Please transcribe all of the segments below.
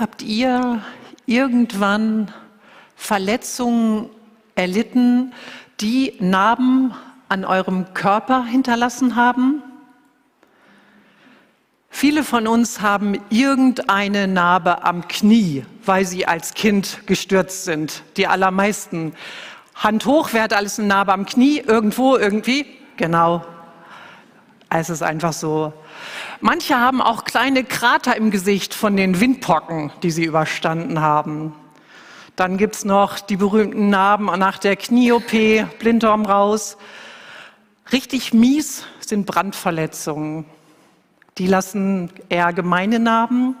Habt ihr irgendwann Verletzungen erlitten, die Narben an eurem Körper hinterlassen haben? Viele von uns haben irgendeine Narbe am Knie, weil sie als Kind gestürzt sind. Die allermeisten. Hand hoch, wer hat alles eine Narbe am Knie? Irgendwo, irgendwie? Genau. Es ist einfach so. Manche haben auch kleine Krater im Gesicht von den Windpocken, die sie überstanden haben. Dann gibt's noch die berühmten Narben nach der Knie-OP, Blinddarm raus. Richtig mies sind Brandverletzungen. Die lassen eher gemeine Narben.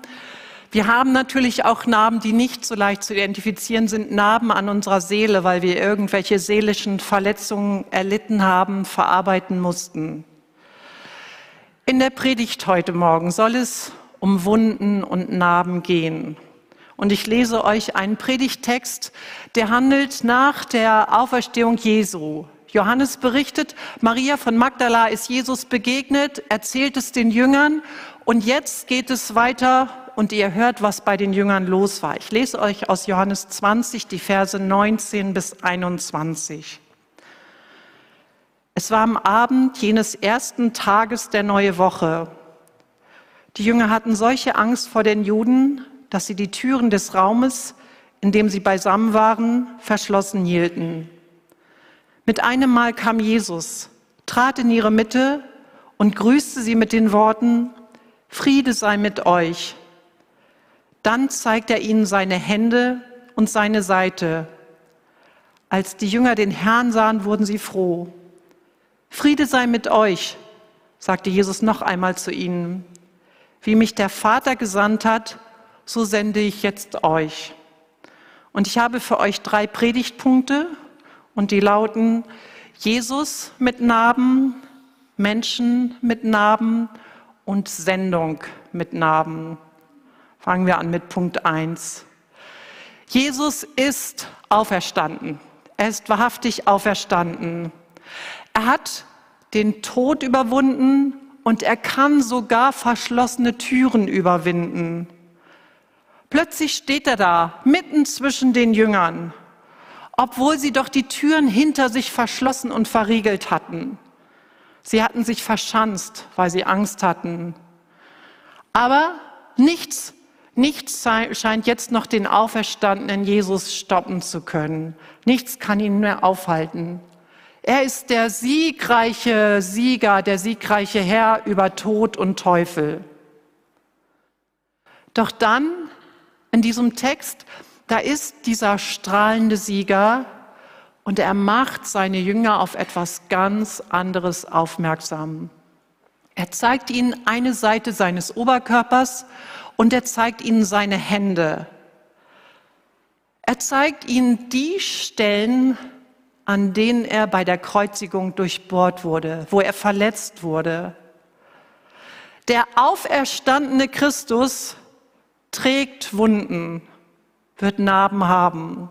Wir haben natürlich auch Narben, die nicht so leicht zu identifizieren sind, Narben an unserer Seele, weil wir irgendwelche seelischen Verletzungen erlitten haben, verarbeiten mussten. In der Predigt heute Morgen soll es um Wunden und Narben gehen. Und ich lese euch einen Predigttext, der handelt nach der Auferstehung Jesu. Johannes berichtet, Maria von Magdala ist Jesus begegnet, erzählt es den Jüngern und jetzt geht es weiter und ihr hört, was bei den Jüngern los war. Ich lese euch aus Johannes 20 die Verse 19 bis 21. Es war am Abend jenes ersten Tages der neue Woche. Die Jünger hatten solche Angst vor den Juden, dass sie die Türen des Raumes, in dem sie beisammen waren, verschlossen hielten. Mit einem Mal kam Jesus, trat in ihre Mitte und grüßte sie mit den Worten, Friede sei mit euch. Dann zeigt er ihnen seine Hände und seine Seite. Als die Jünger den Herrn sahen, wurden sie froh. Friede sei mit euch, sagte Jesus noch einmal zu ihnen. Wie mich der Vater gesandt hat, so sende ich jetzt euch. Und ich habe für euch drei Predigtpunkte und die lauten Jesus mit Narben, Menschen mit Narben und Sendung mit Narben. Fangen wir an mit Punkt 1. Jesus ist auferstanden. Er ist wahrhaftig auferstanden. Er hat den Tod überwunden und er kann sogar verschlossene Türen überwinden. Plötzlich steht er da, mitten zwischen den Jüngern obwohl sie doch die Türen hinter sich verschlossen und verriegelt hatten. Sie hatten sich verschanzt, weil sie Angst hatten. Aber nichts, nichts scheint jetzt noch den auferstandenen Jesus stoppen zu können. Nichts kann ihn mehr aufhalten. Er ist der siegreiche Sieger, der siegreiche Herr über Tod und Teufel. Doch dann in diesem Text da ist dieser strahlende Sieger und er macht seine Jünger auf etwas ganz anderes aufmerksam. Er zeigt ihnen eine Seite seines Oberkörpers und er zeigt ihnen seine Hände. Er zeigt ihnen die Stellen, an denen er bei der Kreuzigung durchbohrt wurde, wo er verletzt wurde. Der auferstandene Christus trägt Wunden wird Narben haben.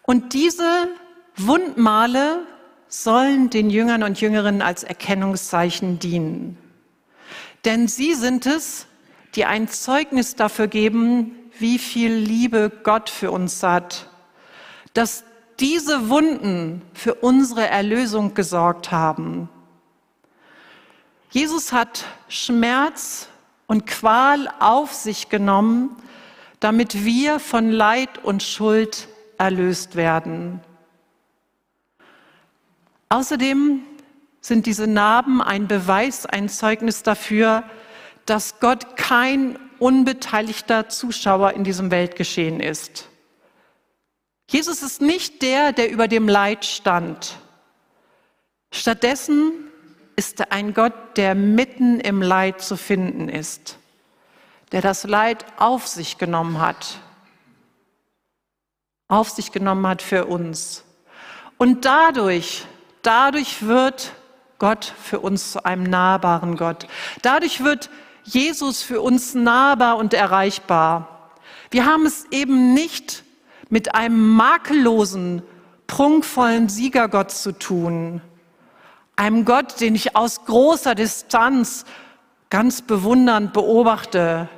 Und diese Wundmale sollen den Jüngern und Jüngerinnen als Erkennungszeichen dienen. Denn sie sind es, die ein Zeugnis dafür geben, wie viel Liebe Gott für uns hat, dass diese Wunden für unsere Erlösung gesorgt haben. Jesus hat Schmerz und Qual auf sich genommen, damit wir von Leid und Schuld erlöst werden. Außerdem sind diese Narben ein Beweis, ein Zeugnis dafür, dass Gott kein unbeteiligter Zuschauer in diesem Weltgeschehen ist. Jesus ist nicht der, der über dem Leid stand. Stattdessen ist er ein Gott, der mitten im Leid zu finden ist der das Leid auf sich genommen hat, auf sich genommen hat für uns. Und dadurch, dadurch wird Gott für uns zu einem nahbaren Gott. Dadurch wird Jesus für uns nahbar und erreichbar. Wir haben es eben nicht mit einem makellosen, prunkvollen Siegergott zu tun. Einem Gott, den ich aus großer Distanz ganz bewundernd beobachte,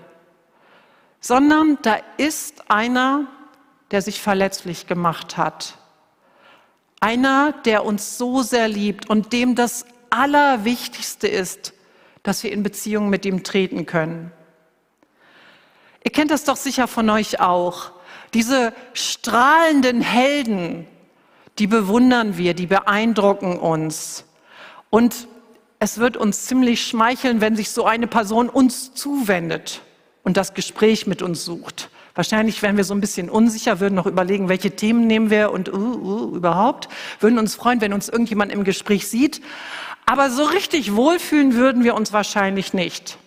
sondern da ist einer, der sich verletzlich gemacht hat. Einer, der uns so sehr liebt und dem das Allerwichtigste ist, dass wir in Beziehung mit ihm treten können. Ihr kennt das doch sicher von euch auch. Diese strahlenden Helden, die bewundern wir, die beeindrucken uns. Und es wird uns ziemlich schmeicheln, wenn sich so eine Person uns zuwendet und das Gespräch mit uns sucht. Wahrscheinlich wären wir so ein bisschen unsicher, würden noch überlegen, welche Themen nehmen wir und uh, uh, überhaupt, würden uns freuen, wenn uns irgendjemand im Gespräch sieht. Aber so richtig wohlfühlen würden wir uns wahrscheinlich nicht.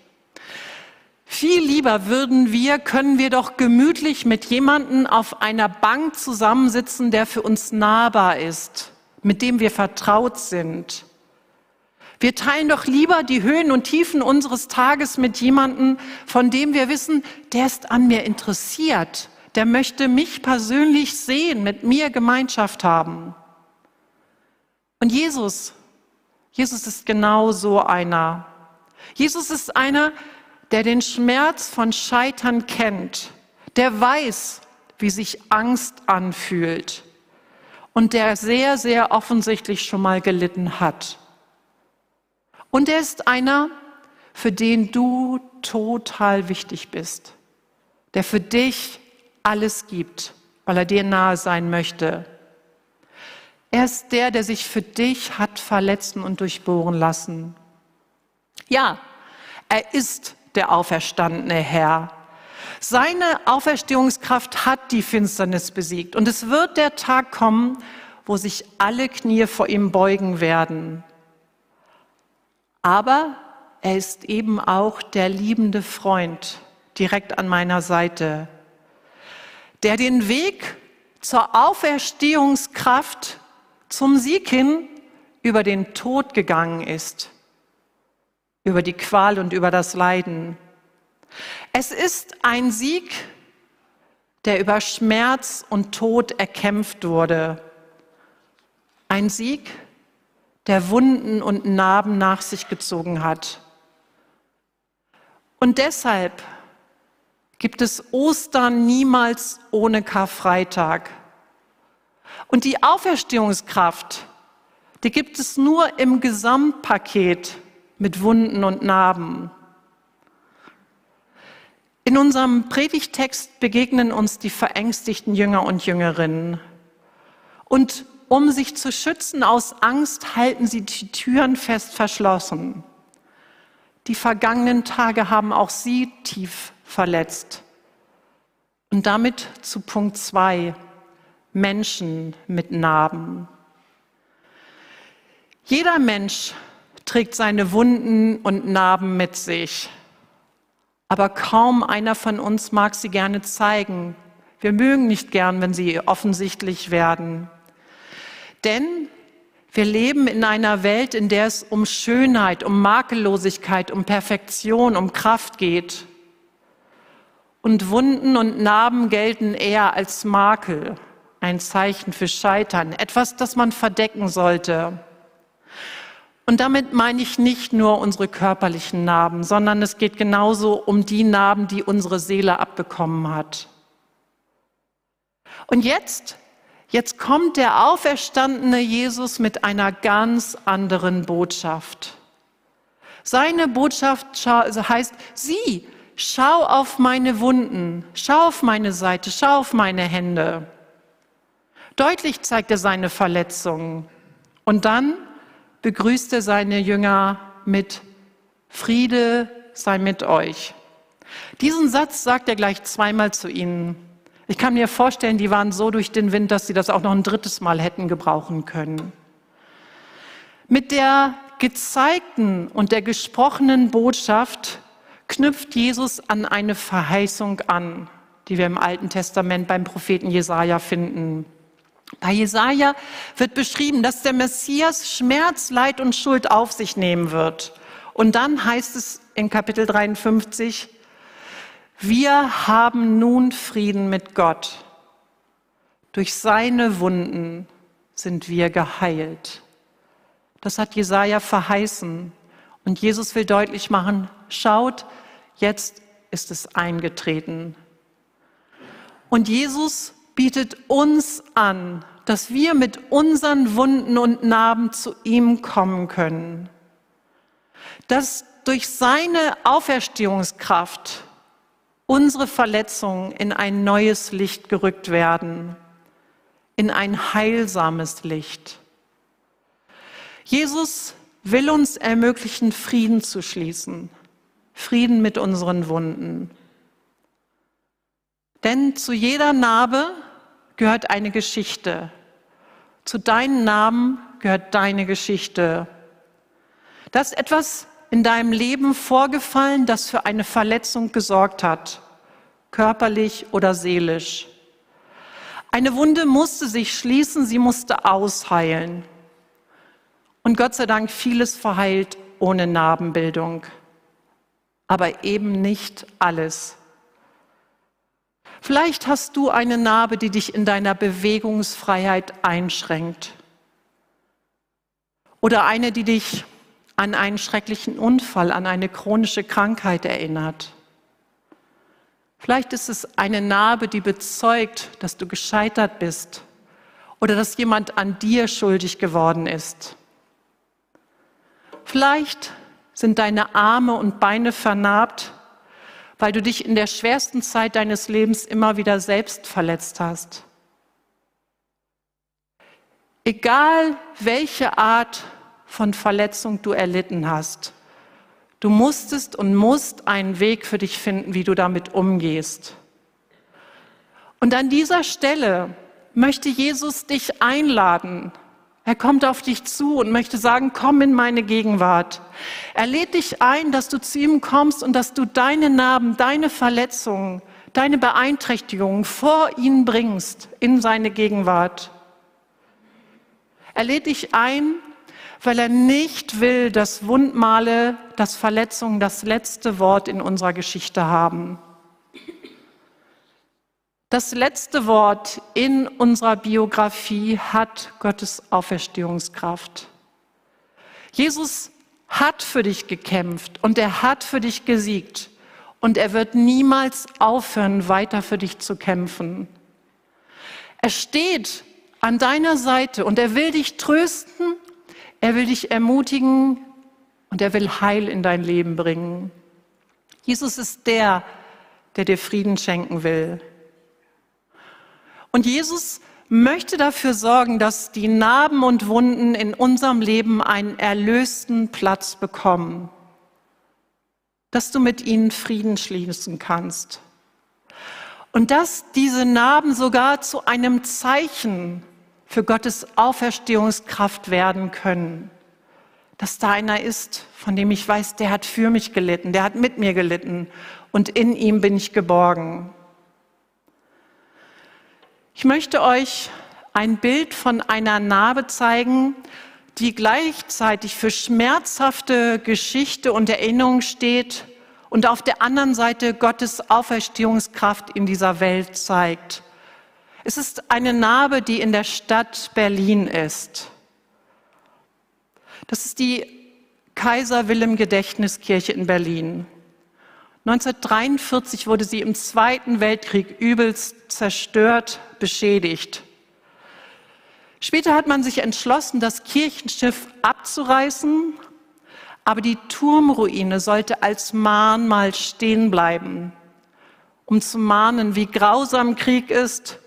Viel lieber würden wir, können wir doch gemütlich mit jemandem auf einer Bank zusammensitzen, der für uns nahbar ist, mit dem wir vertraut sind. Wir teilen doch lieber die Höhen und Tiefen unseres Tages mit jemandem, von dem wir wissen, der ist an mir interessiert, der möchte mich persönlich sehen, mit mir Gemeinschaft haben. Und Jesus, Jesus ist genau so einer. Jesus ist einer, der den Schmerz von Scheitern kennt, der weiß, wie sich Angst anfühlt und der sehr, sehr offensichtlich schon mal gelitten hat. Und er ist einer, für den du total wichtig bist, der für dich alles gibt, weil er dir nahe sein möchte. Er ist der, der sich für dich hat verletzen und durchbohren lassen. Ja, er ist der auferstandene Herr. Seine Auferstehungskraft hat die Finsternis besiegt. Und es wird der Tag kommen, wo sich alle Knie vor ihm beugen werden. Aber er ist eben auch der liebende Freund direkt an meiner Seite, der den Weg zur Auferstehungskraft, zum Sieg hin über den Tod gegangen ist, über die Qual und über das Leiden. Es ist ein Sieg, der über Schmerz und Tod erkämpft wurde. Ein Sieg, der Wunden und Narben nach sich gezogen hat. Und deshalb gibt es Ostern niemals ohne Karfreitag. Und die Auferstehungskraft, die gibt es nur im Gesamtpaket mit Wunden und Narben. In unserem Predigtext begegnen uns die verängstigten Jünger und Jüngerinnen. Und um sich zu schützen aus Angst, halten sie die Türen fest verschlossen. Die vergangenen Tage haben auch sie tief verletzt. Und damit zu Punkt zwei: Menschen mit Narben. Jeder Mensch trägt seine Wunden und Narben mit sich. Aber kaum einer von uns mag sie gerne zeigen. Wir mögen nicht gern, wenn sie offensichtlich werden. Denn wir leben in einer Welt, in der es um Schönheit, um Makellosigkeit, um Perfektion, um Kraft geht. Und Wunden und Narben gelten eher als Makel, ein Zeichen für Scheitern, etwas, das man verdecken sollte. Und damit meine ich nicht nur unsere körperlichen Narben, sondern es geht genauso um die Narben, die unsere Seele abbekommen hat. Und jetzt Jetzt kommt der auferstandene Jesus mit einer ganz anderen Botschaft. Seine Botschaft also heißt, sieh, schau auf meine Wunden, schau auf meine Seite, schau auf meine Hände. Deutlich zeigt er seine Verletzungen. Und dann begrüßt er seine Jünger mit Friede sei mit euch. Diesen Satz sagt er gleich zweimal zu ihnen. Ich kann mir vorstellen, die waren so durch den Wind, dass sie das auch noch ein drittes Mal hätten gebrauchen können. Mit der gezeigten und der gesprochenen Botschaft knüpft Jesus an eine Verheißung an, die wir im Alten Testament beim Propheten Jesaja finden. Bei Jesaja wird beschrieben, dass der Messias Schmerz, Leid und Schuld auf sich nehmen wird. Und dann heißt es in Kapitel 53, wir haben nun Frieden mit Gott. Durch seine Wunden sind wir geheilt. Das hat Jesaja verheißen. Und Jesus will deutlich machen, schaut, jetzt ist es eingetreten. Und Jesus bietet uns an, dass wir mit unseren Wunden und Narben zu ihm kommen können. Dass durch seine Auferstehungskraft unsere Verletzungen in ein neues Licht gerückt werden, in ein heilsames Licht. Jesus will uns ermöglichen, Frieden zu schließen, Frieden mit unseren Wunden. Denn zu jeder Narbe gehört eine Geschichte. Zu deinen Namen gehört deine Geschichte. Da ist etwas in deinem Leben vorgefallen, das für eine Verletzung gesorgt hat, körperlich oder seelisch. Eine Wunde musste sich schließen, sie musste ausheilen. Und Gott sei Dank vieles verheilt ohne Narbenbildung, aber eben nicht alles. Vielleicht hast du eine Narbe, die dich in deiner Bewegungsfreiheit einschränkt. Oder eine, die dich an einen schrecklichen Unfall, an eine chronische Krankheit erinnert. Vielleicht ist es eine Narbe, die bezeugt, dass du gescheitert bist oder dass jemand an dir schuldig geworden ist. Vielleicht sind deine Arme und Beine vernarbt, weil du dich in der schwersten Zeit deines Lebens immer wieder selbst verletzt hast. Egal welche Art von Verletzung du erlitten hast, du musstest und musst einen Weg für dich finden, wie du damit umgehst. Und an dieser Stelle möchte Jesus dich einladen, er kommt auf dich zu und möchte sagen, komm in meine Gegenwart. Er lädt dich ein, dass du zu ihm kommst und dass du deine Narben, deine Verletzungen, deine Beeinträchtigungen vor ihn bringst in seine Gegenwart. Er lädt dich ein, weil er nicht will, dass Wundmale, dass Verletzungen das letzte Wort in unserer Geschichte haben. Das letzte Wort in unserer Biografie hat Gottes Auferstehungskraft. Jesus hat für dich gekämpft und er hat für dich gesiegt und er wird niemals aufhören, weiter für dich zu kämpfen. Er steht an deiner Seite und er will dich trösten, er will dich ermutigen und er will Heil in dein Leben bringen. Jesus ist der, der dir Frieden schenken will. Und Jesus möchte dafür sorgen, dass die Narben und Wunden in unserem Leben einen erlösten Platz bekommen, dass du mit ihnen Frieden schließen kannst. Und dass diese Narben sogar zu einem Zeichen für Gottes Auferstehungskraft werden können. Dass da einer ist, von dem ich weiß, der hat für mich gelitten, der hat mit mir gelitten und in ihm bin ich geborgen. Ich möchte euch ein Bild von einer Narbe zeigen, die gleichzeitig für schmerzhafte Geschichte und Erinnerung steht und auf der anderen Seite Gottes Auferstehungskraft in dieser Welt zeigt. Es ist eine Narbe, die in der Stadt Berlin ist. Das ist die Kaiser Wilhelm Gedächtniskirche in Berlin. 1943 wurde sie im Zweiten Weltkrieg übelst zerstört, beschädigt. Später hat man sich entschlossen, das Kirchenschiff abzureißen, aber die Turmruine sollte als Mahnmal stehen bleiben, um zu mahnen, wie grausam Krieg ist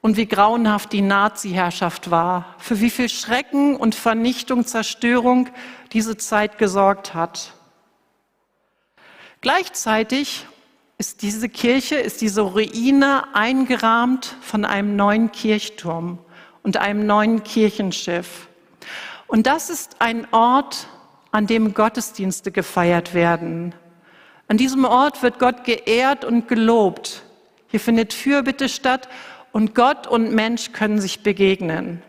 und wie grauenhaft die Nazi-Herrschaft war, für wie viel Schrecken und Vernichtung, Zerstörung diese Zeit gesorgt hat. Gleichzeitig ist diese Kirche, ist diese Ruine eingerahmt von einem neuen Kirchturm und einem neuen Kirchenschiff. Und das ist ein Ort, an dem Gottesdienste gefeiert werden. An diesem Ort wird Gott geehrt und gelobt. Hier findet Fürbitte statt und Gott und Mensch können sich begegnen.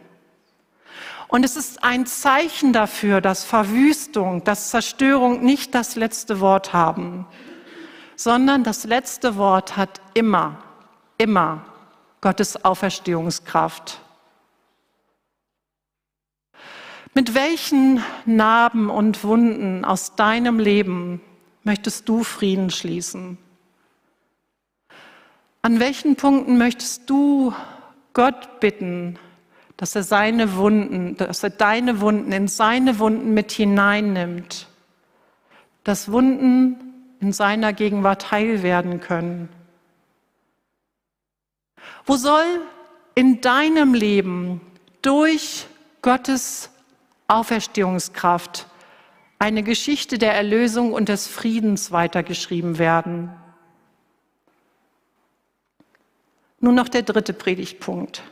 Und es ist ein Zeichen dafür, dass Verwüstung, dass Zerstörung nicht das letzte Wort haben, sondern das letzte Wort hat immer, immer Gottes Auferstehungskraft. Mit welchen Narben und Wunden aus deinem Leben möchtest du Frieden schließen? An welchen Punkten möchtest du Gott bitten, dass er seine Wunden, dass er deine Wunden in seine Wunden mit hineinnimmt, dass Wunden in seiner Gegenwart heil werden können? Wo soll in deinem Leben durch Gottes Auferstehungskraft eine Geschichte der Erlösung und des Friedens weitergeschrieben werden? Nun noch der dritte Predigtpunkt.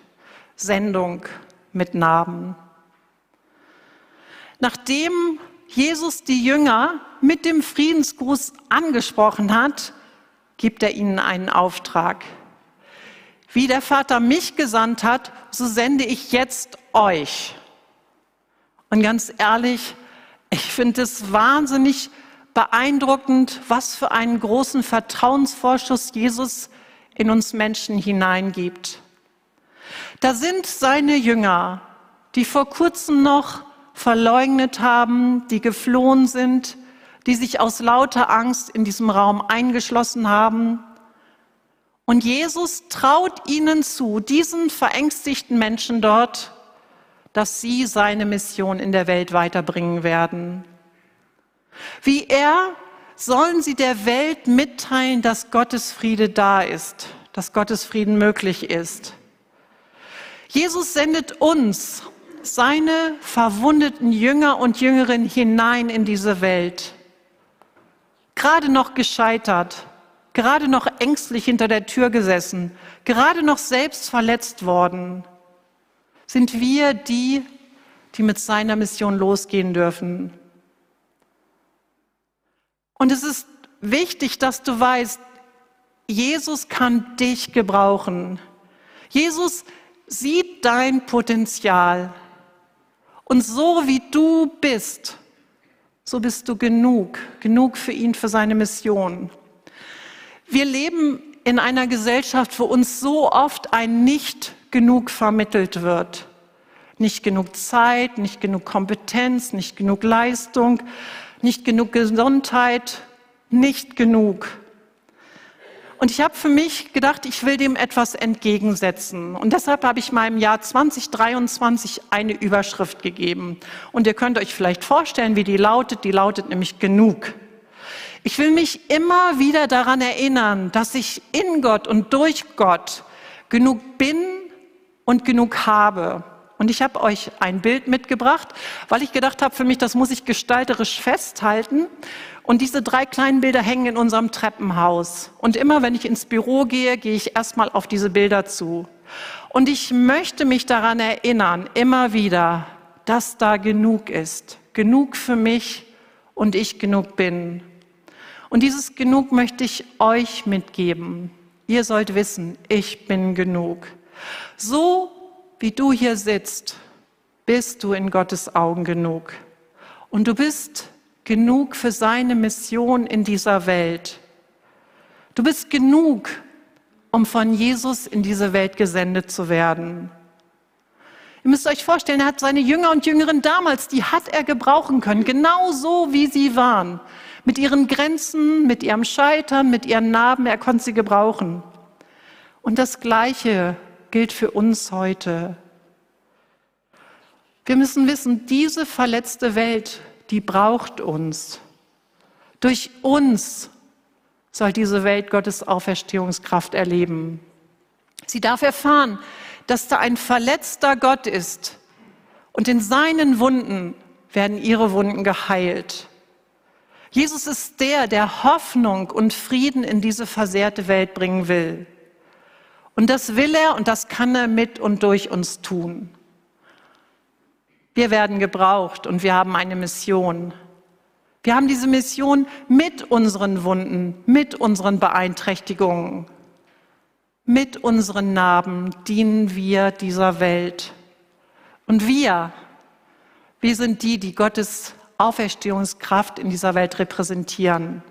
Sendung mit Narben. Nachdem Jesus die Jünger mit dem Friedensgruß angesprochen hat, gibt er ihnen einen Auftrag. Wie der Vater mich gesandt hat, so sende ich jetzt euch. Und ganz ehrlich, ich finde es wahnsinnig beeindruckend, was für einen großen Vertrauensvorschuss Jesus in uns Menschen hineingibt. Da sind seine Jünger, die vor kurzem noch verleugnet haben, die geflohen sind, die sich aus lauter Angst in diesem Raum eingeschlossen haben. Und Jesus traut ihnen zu, diesen verängstigten Menschen dort, dass sie seine Mission in der Welt weiterbringen werden. Wie er sollen sie der Welt mitteilen, dass Gottes Friede da ist, dass Gottes Frieden möglich ist. Jesus sendet uns, seine verwundeten Jünger und Jüngerinnen hinein in diese Welt. Gerade noch gescheitert, gerade noch ängstlich hinter der Tür gesessen, gerade noch selbst verletzt worden, sind wir die, die mit seiner Mission losgehen dürfen. Und es ist wichtig, dass du weißt, Jesus kann dich gebrauchen. Jesus sieht dein Potenzial. Und so wie du bist, so bist du genug, genug für ihn, für seine Mission. Wir leben in einer Gesellschaft, wo uns so oft ein Nicht genug vermittelt wird. Nicht genug Zeit, nicht genug Kompetenz, nicht genug Leistung, nicht genug Gesundheit, nicht genug. Und ich habe für mich gedacht, ich will dem etwas entgegensetzen. Und deshalb habe ich meinem Jahr 2023 eine Überschrift gegeben. Und ihr könnt euch vielleicht vorstellen, wie die lautet. Die lautet nämlich genug. Ich will mich immer wieder daran erinnern, dass ich in Gott und durch Gott genug bin und genug habe. Und ich habe euch ein Bild mitgebracht, weil ich gedacht habe, für mich, das muss ich gestalterisch festhalten. Und diese drei kleinen Bilder hängen in unserem Treppenhaus. Und immer wenn ich ins Büro gehe, gehe ich erstmal auf diese Bilder zu. Und ich möchte mich daran erinnern, immer wieder, dass da genug ist. Genug für mich und ich genug bin. Und dieses Genug möchte ich euch mitgeben. Ihr sollt wissen, ich bin genug. So wie du hier sitzt, bist du in Gottes Augen genug. Und du bist genug für seine Mission in dieser Welt. Du bist genug, um von Jesus in diese Welt gesendet zu werden. Ihr müsst euch vorstellen, er hat seine Jünger und Jüngerinnen damals, die hat er gebrauchen können, genau so wie sie waren. Mit ihren Grenzen, mit ihrem Scheitern, mit ihren Narben, er konnte sie gebrauchen. Und das Gleiche gilt für uns heute. Wir müssen wissen, diese verletzte Welt die braucht uns. Durch uns soll diese Welt Gottes Auferstehungskraft erleben. Sie darf erfahren, dass da ein verletzter Gott ist und in seinen Wunden werden ihre Wunden geheilt. Jesus ist der, der Hoffnung und Frieden in diese versehrte Welt bringen will. Und das will er und das kann er mit und durch uns tun. Wir werden gebraucht und wir haben eine Mission. Wir haben diese Mission mit unseren Wunden, mit unseren Beeinträchtigungen, mit unseren Narben dienen wir dieser Welt. Und wir, wir sind die, die Gottes Auferstehungskraft in dieser Welt repräsentieren.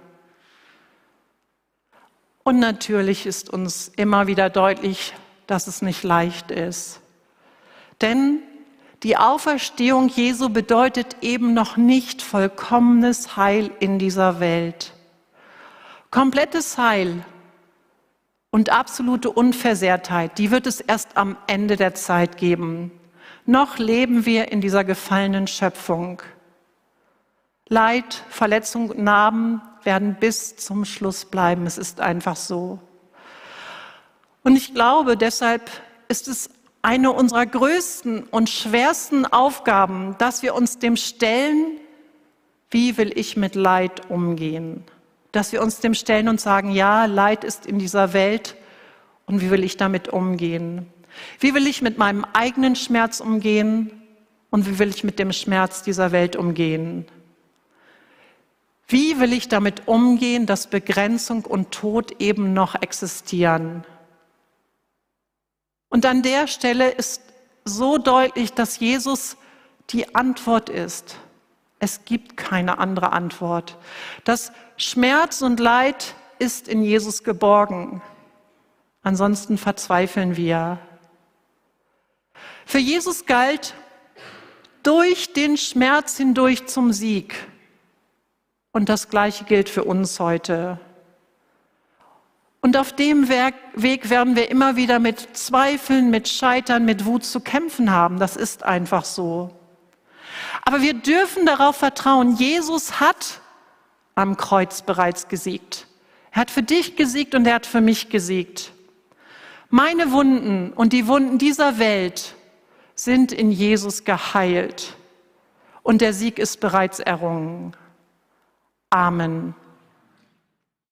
Und natürlich ist uns immer wieder deutlich, dass es nicht leicht ist. Denn die Auferstehung Jesu bedeutet eben noch nicht vollkommenes Heil in dieser Welt. Komplettes Heil und absolute Unversehrtheit, die wird es erst am Ende der Zeit geben. Noch leben wir in dieser gefallenen Schöpfung. Leid, Verletzung, Narben werden bis zum Schluss bleiben. Es ist einfach so. Und ich glaube, deshalb ist es eine unserer größten und schwersten Aufgaben, dass wir uns dem stellen, wie will ich mit Leid umgehen? Dass wir uns dem stellen und sagen, ja, Leid ist in dieser Welt und wie will ich damit umgehen? Wie will ich mit meinem eigenen Schmerz umgehen und wie will ich mit dem Schmerz dieser Welt umgehen? Wie will ich damit umgehen, dass Begrenzung und Tod eben noch existieren? Und an der Stelle ist so deutlich, dass Jesus die Antwort ist. Es gibt keine andere Antwort. Das Schmerz und Leid ist in Jesus geborgen. Ansonsten verzweifeln wir. Für Jesus galt durch den Schmerz hindurch zum Sieg. Und das Gleiche gilt für uns heute. Und auf dem Weg werden wir immer wieder mit Zweifeln, mit Scheitern, mit Wut zu kämpfen haben. Das ist einfach so. Aber wir dürfen darauf vertrauen, Jesus hat am Kreuz bereits gesiegt. Er hat für dich gesiegt und er hat für mich gesiegt. Meine Wunden und die Wunden dieser Welt sind in Jesus geheilt und der Sieg ist bereits errungen. Amen.